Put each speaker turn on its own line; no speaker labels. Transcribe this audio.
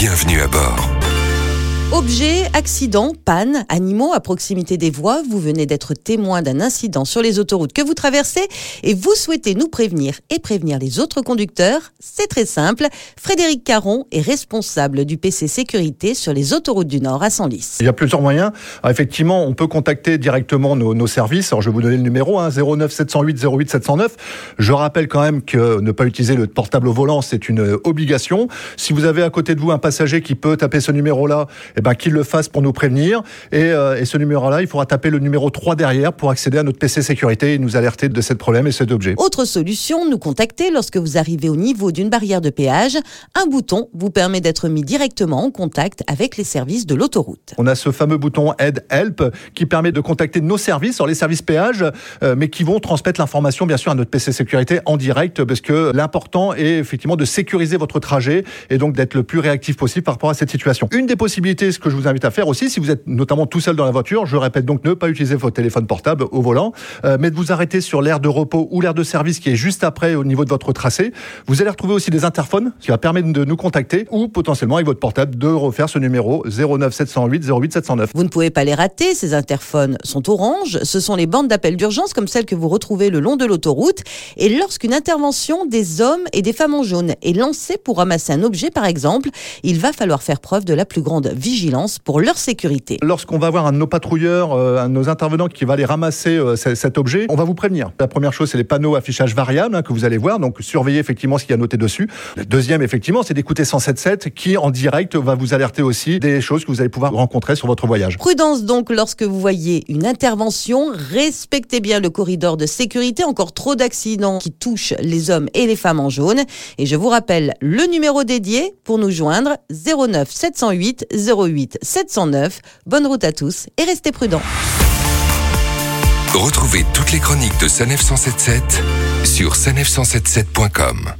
Bienvenue à bord.
Objets, accidents, pannes, animaux à proximité des voies, vous venez d'être témoin d'un incident sur les autoroutes que vous traversez et vous souhaitez nous prévenir et prévenir les autres conducteurs, c'est très simple. Frédéric Caron est responsable du PC Sécurité sur les autoroutes du Nord à Senlis.
Il y a plusieurs moyens. Effectivement, on peut contacter directement nos, services. Alors, je vais vous donner le numéro hein, 09 708 08 709. Je rappelle quand même que ne pas utiliser le portable au volant, c'est une obligation. Si vous avez à côté de vous un passager qui peut taper ce numéro-là, eh ben, qu'il le fasse pour nous prévenir. Et, euh, et ce numéro-là, il faudra taper le numéro 3 derrière pour accéder à notre PC sécurité et nous alerter de ce problème et cet objet.
Autre solution, nous contacter lorsque vous arrivez au niveau d'une barrière de péage. Un bouton vous permet d'être mis directement en contact avec les services de l'autoroute.
On a ce fameux bouton Aide Help qui permet de contacter nos services, alors les services péage, euh, mais qui vont transmettre l'information bien sûr à notre PC sécurité en direct parce que l'important est effectivement de sécuriser votre trajet et donc d'être le plus réactif possible par rapport à cette situation. Une des possibilités, ce que je vous invite à faire aussi, si vous êtes notamment tout seul dans la voiture, je répète donc ne pas utiliser votre téléphone portable au volant, euh, mais de vous arrêter sur l'aire de repos ou l'aire de service qui est juste après au niveau de votre tracé. Vous allez retrouver aussi des interphones qui va permettre de nous contacter ou potentiellement avec votre portable de refaire ce numéro 09 708 08 709.
Vous ne pouvez pas les rater, ces interphones sont orange, ce sont les bandes d'appel d'urgence comme celles que vous retrouvez le long de l'autoroute. Et lorsqu'une intervention des hommes et des femmes en jaune est lancée pour ramasser un objet par exemple, il va falloir faire preuve de la plus grande vigilance pour leur sécurité.
Lorsqu'on va voir un de nos patrouilleurs, euh, un de nos intervenants qui va aller ramasser euh, cet objet, on va vous prévenir. La première chose, c'est les panneaux affichage variable hein, que vous allez voir, donc surveillez effectivement ce qu'il y a noté dessus. Le deuxième, effectivement, c'est d'écouter 107.7 qui, en direct, va vous alerter aussi des choses que vous allez pouvoir rencontrer sur votre voyage.
Prudence donc lorsque vous voyez une intervention, respectez bien le corridor de sécurité, encore trop d'accidents qui touchent les hommes et les femmes en jaune. Et je vous rappelle le numéro dédié pour nous joindre 09 708 08 709. Bonne route à tous et restez prudents.
Retrouvez toutes les chroniques de Sanef 177 sur sanef177.com.